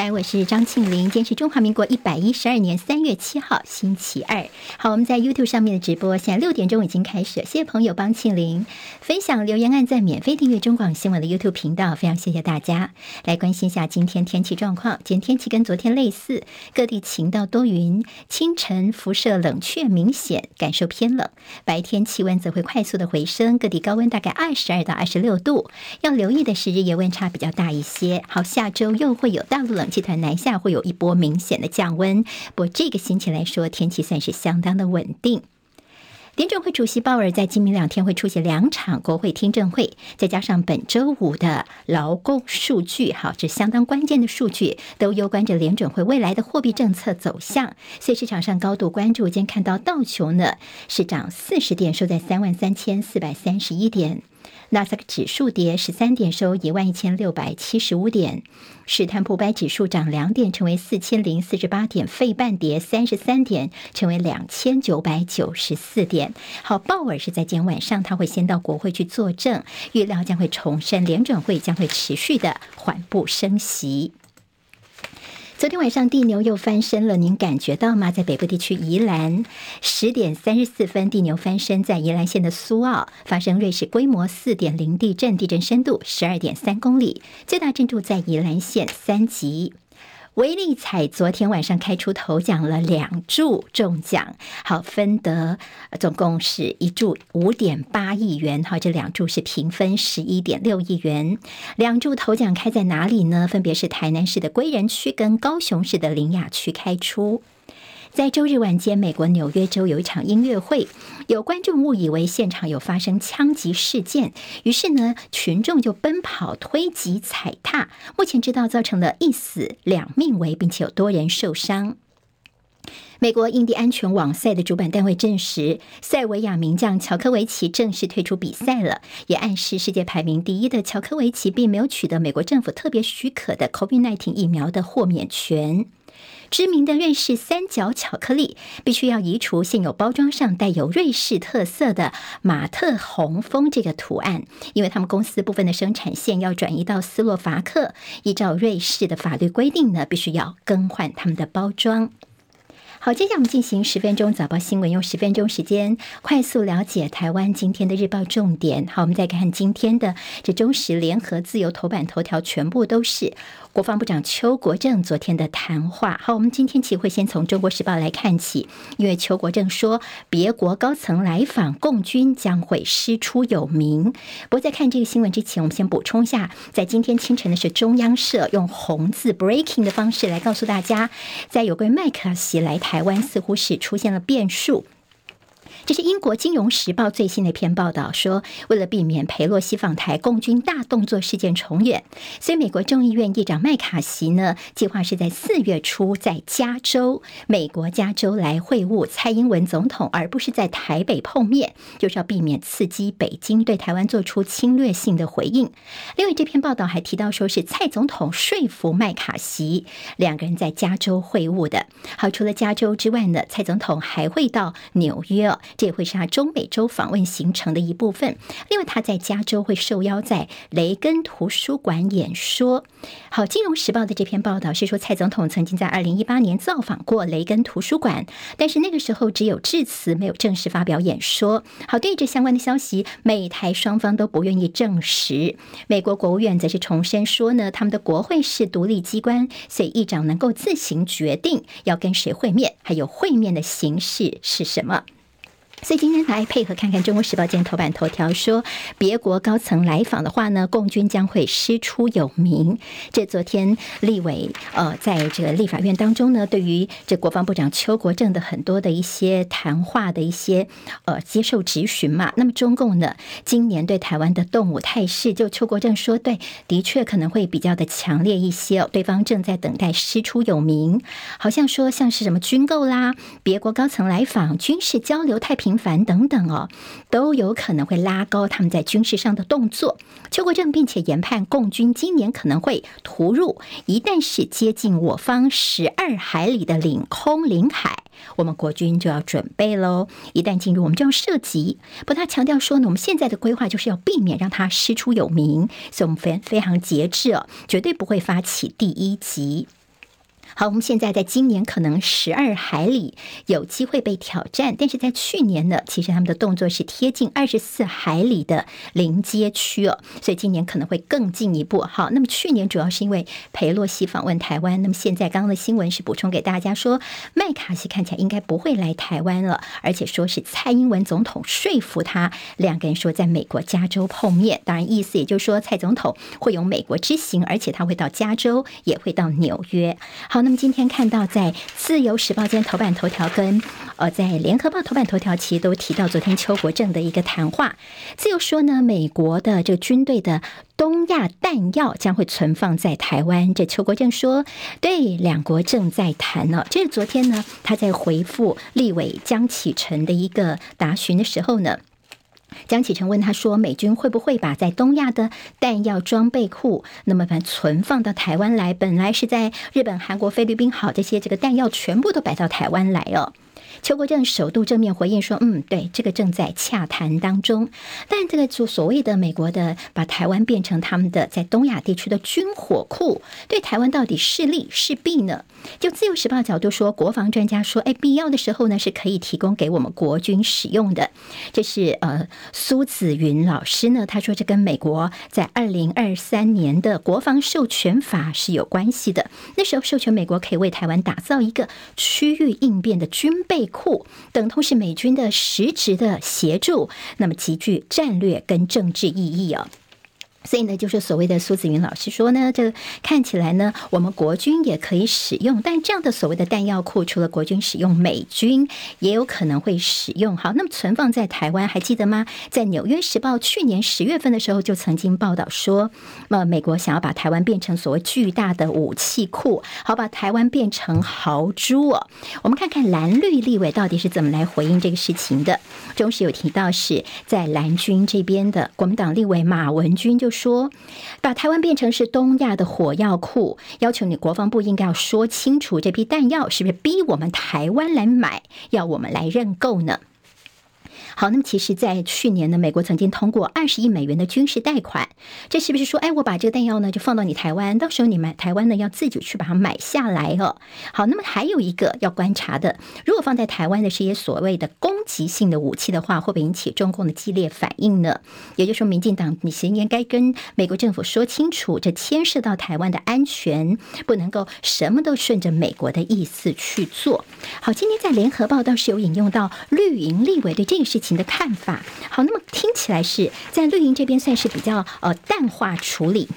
在，我是张庆玲。今天是中华民国一百一十二年三月七号，星期二。好，我们在 YouTube 上面的直播，现在六点钟已经开始了。谢谢朋友帮庆玲分享留言、按赞、免费订阅中广新闻的 YouTube 频道，非常谢谢大家。来关心一下今天天气状况。今天天气跟昨天类似，各地晴到多云，清晨辐射冷却明显，感受偏冷。白天气温则会快速的回升，各地高温大概二十二到二十六度。要留意的是日夜温差比较大一些。好，下周又会有大陆冷气团南下，会有一波明显的降温。不过这个星期来说，天气算是相当的稳定。联准会主席鲍尔在今明两天会出席两场国会听证会，再加上本周五的劳工数据，好，这相当关键的数据，都攸关着联准会未来的货币政策走向。所以市场上高度关注。今天看到道琼呢是涨四十点，收在三万三千四百三十一点。纳斯克指数跌十三点，收一万一千六百七十五点；史坦普白指数涨两点，成为四千零四十八点；费半跌三十三点，成为两千九百九十四点。好，鲍尔是在今天晚上，他会先到国会去作证，预料将会重申联准会将会持续的缓步升息。昨天晚上地牛又翻身了，您感觉到吗？在北部地区宜兰十点三十四分，地牛翻身，在宜兰县的苏澳发生瑞士规模四点零地震，地震深度十二点三公里，最大震度在宜兰县三级。威力彩昨天晚上开出头奖了，两注中奖，好，分得总共是一注五点八亿元，好，这两注是平分十一点六亿元。两注头奖开在哪里呢？分别是台南市的归仁区跟高雄市的林雅区开出。在周日晚间，美国纽约州有一场音乐会，有观众误以为现场有发生枪击事件，于是呢，群众就奔跑、推挤、踩踏。目前知道造成了一死两命危，并且有多人受伤。美国印第安全网赛的主办单位证实，塞维亚名将乔科维奇正式退出比赛了，也暗示世界排名第一的乔科维奇并没有取得美国政府特别许可的 COVID-19 疫苗的豁免权。知名的瑞士三角巧克力必须要移除现有包装上带有瑞士特色的马特红峰这个图案，因为他们公司部分的生产线要转移到斯洛伐克，依照瑞士的法律规定呢，必须要更换他们的包装。好，接下来我们进行十分钟早报新闻，用十分钟时间快速了解台湾今天的日报重点。好，我们再看今天的这中时联合自由头版头条，全部都是国防部长邱国正昨天的谈话。好，我们今天其实会先从中国时报来看起，因为邱国正说，别国高层来访，共军将会师出有名。不过在看这个新闻之前，我们先补充一下，在今天清晨的是中央社用红字 breaking 的方式来告诉大家，在有关麦卡锡来台。台湾似乎是出现了变数。这是英国《金融时报》最新的一篇报道，说为了避免裴洛西访台、共军大动作事件重演，所以美国众议院议长麦卡锡呢，计划是在四月初在加州，美国加州来会晤蔡英文总统，而不是在台北碰面，就是要避免刺激北京对台湾做出侵略性的回应。另外，这篇报道还提到，说是蔡总统说服麦卡锡两个人在加州会晤的。好，除了加州之外呢，蔡总统还会到纽约。这也会是他中美洲访问行程的一部分。另外，他在加州会受邀在雷根图书馆演说。好，《金融时报》的这篇报道是说，蔡总统曾经在二零一八年造访过雷根图书馆，但是那个时候只有致辞，没有正式发表演说。好，对于这相关的消息，美台双方都不愿意证实。美国国务院则是重申说呢，他们的国会是独立机关，所以议长能够自行决定要跟谁会面，还有会面的形式是什么。所以今天来配合看看《中国时报》今天头版头条说，别国高层来访的话呢，共军将会师出有名。这昨天立委呃，在这个立法院当中呢，对于这国防部长邱国正的很多的一些谈话的一些呃接受质询嘛。那么中共呢，今年对台湾的动武态势，就邱国正说，对，的确可能会比较的强烈一些。对方正在等待师出有名，好像说像是什么军购啦，别国高层来访，军事交流太平。频繁等等哦，都有可能会拉高他们在军事上的动作。邱国正并且研判，共军今年可能会突入，一旦是接近我方十二海里的领空领海，我们国军就要准备喽。一旦进入，我们就要射击。不，他强调说呢，我们现在的规划就是要避免让他师出有名，所以我们非非常节制哦，绝对不会发起第一击。好，我们现在在今年可能十二海里有机会被挑战，但是在去年呢，其实他们的动作是贴近二十四海里的临街区哦，所以今年可能会更进一步。好，那么去年主要是因为裴洛西访问台湾，那么现在刚刚的新闻是补充给大家说，麦卡锡看起来应该不会来台湾了，而且说是蔡英文总统说服他，两个人说在美国加州碰面，当然意思也就是说蔡总统会有美国之行，而且他会到加州，也会到纽约。好，那今天看到在《自由时报》今天头版头条跟呃在《联合报》头版头条，其实都提到昨天邱国正的一个谈话。自由说呢，美国的这个军队的东亚弹药将会存放在台湾。这邱国正说，对，两国正在谈呢。这是昨天呢，他在回复立委江启臣的一个答询的时候呢。江启臣问他说：“美军会不会把在东亚的弹药装备库，那么把存放到台湾来？本来是在日本、韩国、菲律宾，好，这些这个弹药全部都摆到台湾来哦。”邱国正首度正面回应说：“嗯，对，这个正在洽谈当中。但这个就所谓的美国的把台湾变成他们的在东亚地区的军火库，对台湾到底是利是弊呢？就自由时报角度说，国防专家说，哎，必要的时候呢是可以提供给我们国军使用的。这是呃苏子云老师呢，他说这跟美国在二零二三年的国防授权法是有关系的。那时候授权美国可以为台湾打造一个区域应变的军备。”库等同是美军的实质的协助，那么极具战略跟政治意义啊。所以呢，就是所谓的苏子云老师说呢，这看起来呢，我们国军也可以使用，但这样的所谓的弹药库，除了国军使用，美军也有可能会使用。好，那么存放在台湾，还记得吗？在《纽约时报》去年十月份的时候，就曾经报道说，呃，美国想要把台湾变成所谓巨大的武器库，好，把台湾变成豪猪哦。我们看看蓝绿立委到底是怎么来回应这个事情的。中时有提到是在蓝军这边的国民党立委马文君就。说把台湾变成是东亚的火药库，要求你国防部应该要说清楚，这批弹药是不是逼我们台湾来买，要我们来认购呢？好，那么其实，在去年呢，美国曾经通过二十亿美元的军事贷款，这是不是说，哎，我把这个弹药呢就放到你台湾，到时候你们台湾呢要自己去把它买下来哦。好，那么还有一个要观察的，如果放在台湾的是一些所谓的攻击性的武器的话，会不会引起中共的激烈反应呢？也就是说，民进党你先应该跟美国政府说清楚，这牵涉到台湾的安全，不能够什么都顺着美国的意思去做。好，今天在联合报倒是有引用到绿营立委对这个事情的看法，好，那么听起来是在绿营这边算是比较呃淡化处理。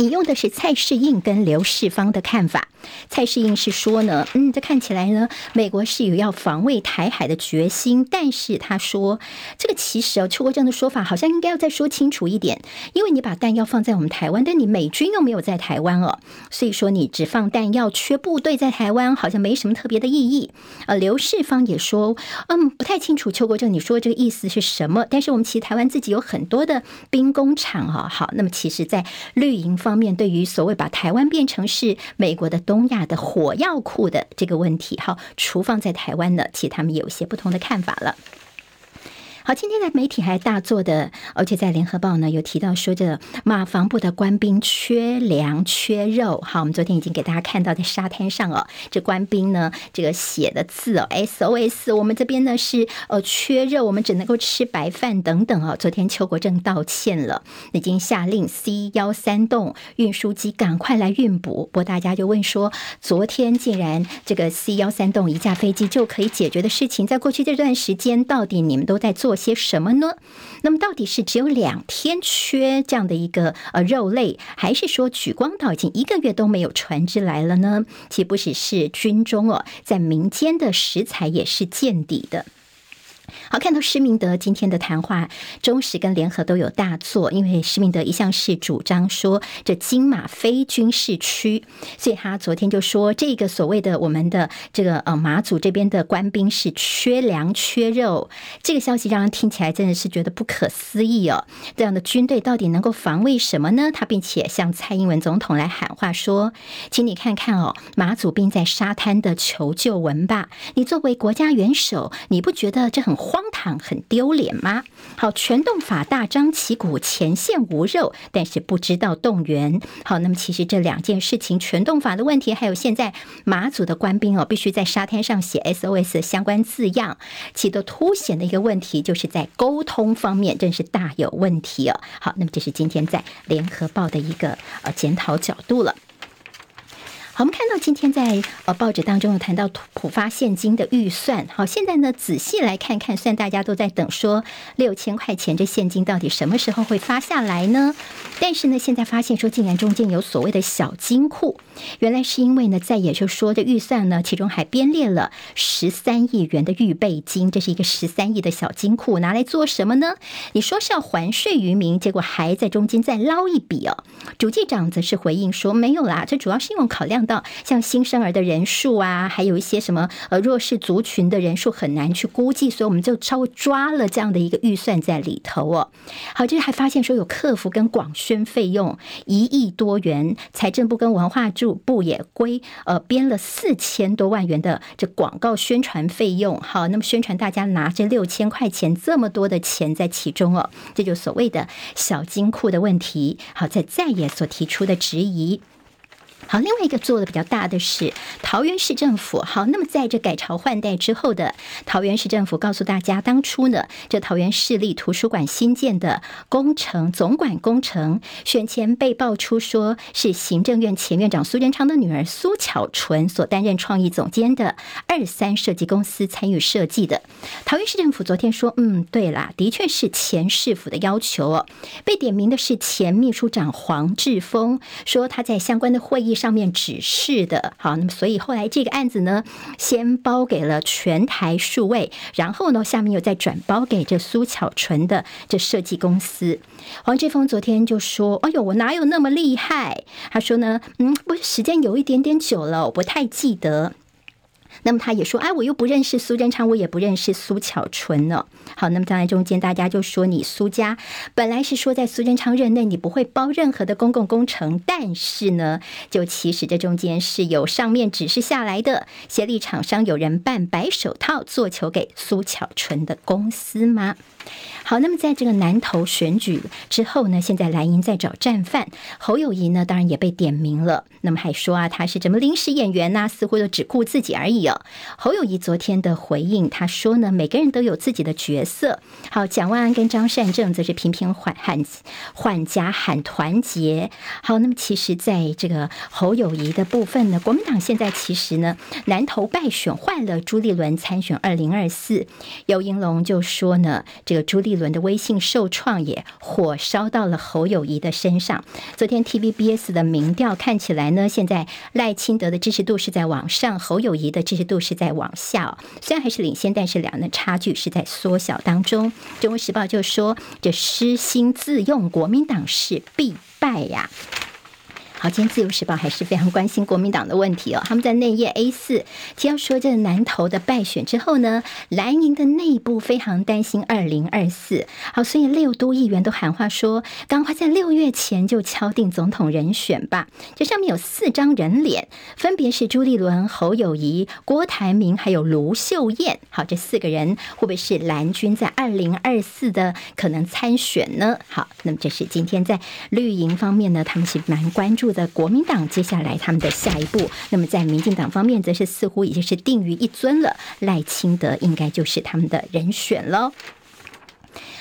引用的是蔡世应跟刘世芳的看法。蔡世应是说呢，嗯，这看起来呢，美国是有要防卫台海的决心，但是他说这个其实哦，邱国正的说法好像应该要再说清楚一点，因为你把弹药放在我们台湾，但你美军又没有在台湾哦，所以说你只放弹药，缺部队在台湾，好像没什么特别的意义。呃，刘世芳也说，嗯，不太清楚邱国正你说这个意思是什么，但是我们其实台湾自己有很多的兵工厂啊，好，那么其实在绿营方。方面对于所谓把台湾变成是美国的东亚的火药库的这个问题，好，除放在台湾呢，其实他们有一些不同的看法了。好，今天的媒体还大做的，而且在联合报呢有提到说，这马防部的官兵缺粮缺肉。好，我们昨天已经给大家看到在沙滩上哦，这官兵呢这个写的字哦，SOS，我们这边呢是呃缺肉，我们只能够吃白饭等等哦。昨天邱国正道歉了，已经下令 C 幺三栋运输机赶快来运补。不过大家就问说，昨天竟然这个 C 幺三栋一架飞机就可以解决的事情，在过去这段时间到底你们都在做些什么呢？那么到底是只有两天缺这样的一个呃肉类，还是说举光岛已经一个月都没有船只来了呢？岂不只是军中哦，在民间的食材也是见底的。好，看到施明德今天的谈话，中时跟联合都有大作，因为施明德一向是主张说这金马非军事区，所以他昨天就说这个所谓的我们的这个呃马祖这边的官兵是缺粮缺肉，这个消息让人听起来真的是觉得不可思议哦。这样的军队到底能够防卫什么呢？他并且向蔡英文总统来喊话说，请你看看哦，马祖兵在沙滩的求救文吧。你作为国家元首，你不觉得这很？荒唐、很丢脸吗？好，全动法大张旗鼓，前线无肉，但是不知道动员。好，那么其实这两件事情，全动法的问题，还有现在马祖的官兵哦，必须在沙滩上写 SOS 相关字样，其都凸显的一个问题，就是在沟通方面，真是大有问题哦。好，那么这是今天在联合报的一个呃检讨角度了。我们看到今天在呃报纸当中有谈到普发现金的预算，好，现在呢仔细来看看，虽然大家都在等说六千块钱这现金到底什么时候会发下来呢？但是呢，现在发现说竟然中间有所谓的小金库，原来是因为呢在也就说这预算呢，其中还编列了十三亿元的预备金，这是一个十三亿的小金库，拿来做什么呢？你说是要还税于民，结果还在中间再捞一笔哦。主计长则是回应说没有啦，这主要是因为考量。到像新生儿的人数啊，还有一些什么呃弱势族群的人数很难去估计，所以我们就稍微抓了这样的一个预算在里头哦。好，就是还发现说有客服跟广宣费用一亿多元，财政部跟文化部也归呃编了四千多万元的这广告宣传费用。好，那么宣传大家拿这六千块钱这么多的钱在其中哦，这就所谓的小金库的问题。好，在在野所提出的质疑。好，另外一个做的比较大的是桃园市政府。好，那么在这改朝换代之后的桃园市政府告诉大家，当初呢，这桃园市立图书馆新建的工程总管工程选前被爆出说是行政院前院长苏贞昌的女儿苏巧纯所担任创意总监的二三设计公司参与设计的。桃园市政府昨天说，嗯，对啦，的确是前市府的要求哦。被点名的是前秘书长黄志峰，说他在相关的会议。上面指示的，好，那么所以后来这个案子呢，先包给了全台数位，然后呢，下面又再转包给这苏巧纯的这设计公司。黄志峰昨天就说：“哎呦，我哪有那么厉害？”他说呢，嗯，不是时间有一点点久了，我不太记得。那么他也说，哎，我又不认识苏贞昌，我也不认识苏巧纯呢。好，那么在中间大家就说，你苏家本来是说在苏贞昌任内你不会包任何的公共工程，但是呢，就其实这中间是有上面指示下来的，协力厂商有人办白手套做球给苏巧纯的公司吗？好，那么在这个南投选举之后呢，现在蓝营在找战犯，侯友谊呢，当然也被点名了。那么还说啊，他是怎么临时演员呐、似乎都只顾自己而已哦。侯友谊昨天的回应，他说呢，每个人都有自己的角色。好，蒋万安跟张善政则是频频喊喊换家喊团结。好，那么其实在这个侯友谊的部分呢，国民党现在其实呢，南投败选换了朱立伦参选二零二四。游英龙就说呢，这个朱立伦的威信受创，也火烧到了侯友谊的身上。昨天 TVBS 的民调看起来呢，现在赖清德的支持度是在往上，侯友谊的支持度是在往下。虽然还是领先，但是两人的差距是在缩小当中。中国时报就说：“这失心自用，国民党是必败呀。”好，今天自由时报还是非常关心国民党的问题哦。他们在内页 A 四提到说，这南投的败选之后呢，蓝营的内部非常担心二零二四。好，所以六都议员都喊话说，赶快在六月前就敲定总统人选吧。这上面有四张人脸，分别是朱立伦、侯友谊、郭台铭还有卢秀燕。好，这四个人会不会是蓝军在二零二四的可能参选呢？好，那么这是今天在绿营方面呢，他们是蛮关注的国民党接下来他们的下一步，那么在民进党方面则是似乎已经是定于一尊了，赖清德应该就是他们的人选了。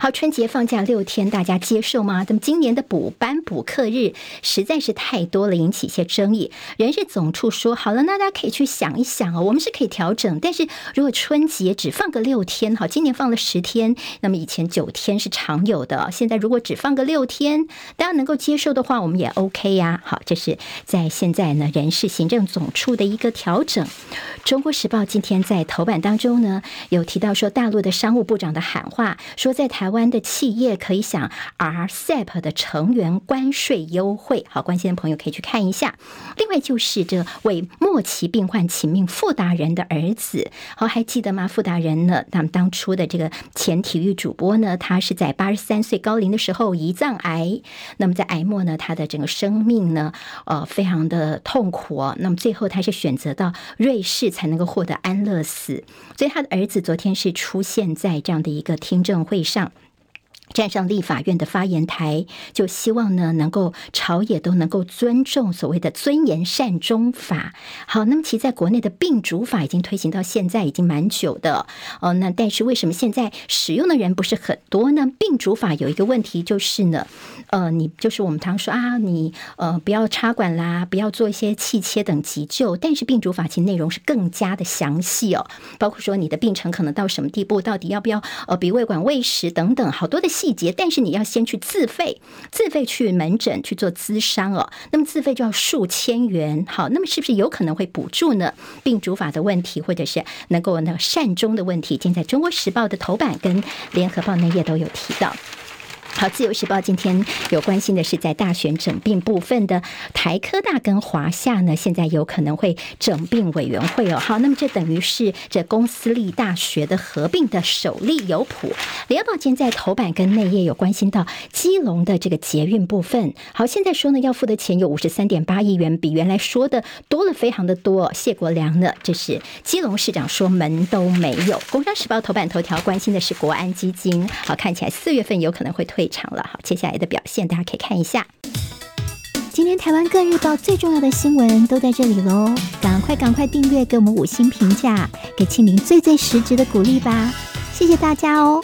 好，春节放假六天，大家接受吗？那么今年的补班补课日实在是太多了，引起一些争议。人事总处说，好了，那大家可以去想一想哦，我们是可以调整。但是如果春节只放个六天，好，今年放了十天，那么以前九天是常有的，现在如果只放个六天，大家能够接受的话，我们也 OK 呀。好，这是在现在呢，人事行政总处的一个调整。中国时报今天在头版当中呢，有提到说，大陆的商务部长的喊话，说在台。台湾的企业可以享 RCEP 的成员关税优惠。好，关心的朋友可以去看一下。另外就是这位末期病患请命傅达人的儿子，好，还记得吗？傅达人呢？他们当初的这个前体育主播呢，他是在八十三岁高龄的时候胰脏癌。那么在癌末呢，他的整个生命呢，呃，非常的痛苦哦。那么最后他是选择到瑞士才能够获得安乐死。所以他的儿子昨天是出现在这样的一个听证会上。站上立法院的发言台，就希望呢，能够朝野都能够尊重所谓的尊严善终法。好，那么其实在国内的病主法已经推行到现在已经蛮久的哦。那但是为什么现在使用的人不是很多呢？病主法有一个问题就是呢，呃，你就是我们常说啊，你呃不要插管啦，不要做一些气切等急救。但是病主法其实内容是更加的详细哦，包括说你的病程可能到什么地步，到底要不要呃鼻胃管喂食等等，好多的。细节，但是你要先去自费，自费去门诊去做咨商哦。那么自费就要数千元，好，那么是不是有可能会补助呢？病主法的问题，或者是能够那善终的问题，今天在中国时报的头版跟联合报内页都有提到。好，自由时报今天有关心的是，在大选整并部分的台科大跟华夏呢，现在有可能会整并委员会哦。好，那么这等于是这公私立大学的合并的首例有谱。联合报今天在头版跟内页有关心到基隆的这个捷运部分。好，现在说呢，要付的钱有五十三点八亿元，比原来说的多了非常的多。谢国梁呢，这是基隆市长说门都没有。工商时报头版头条关心的是国安基金，好，看起来四月份有可能会退。非常了，好，接下来的表现大家可以看一下。今天台湾各日报最重要的新闻都在这里喽，赶快赶快订阅，给我们五星评价，给庆明最最实质的鼓励吧，谢谢大家哦。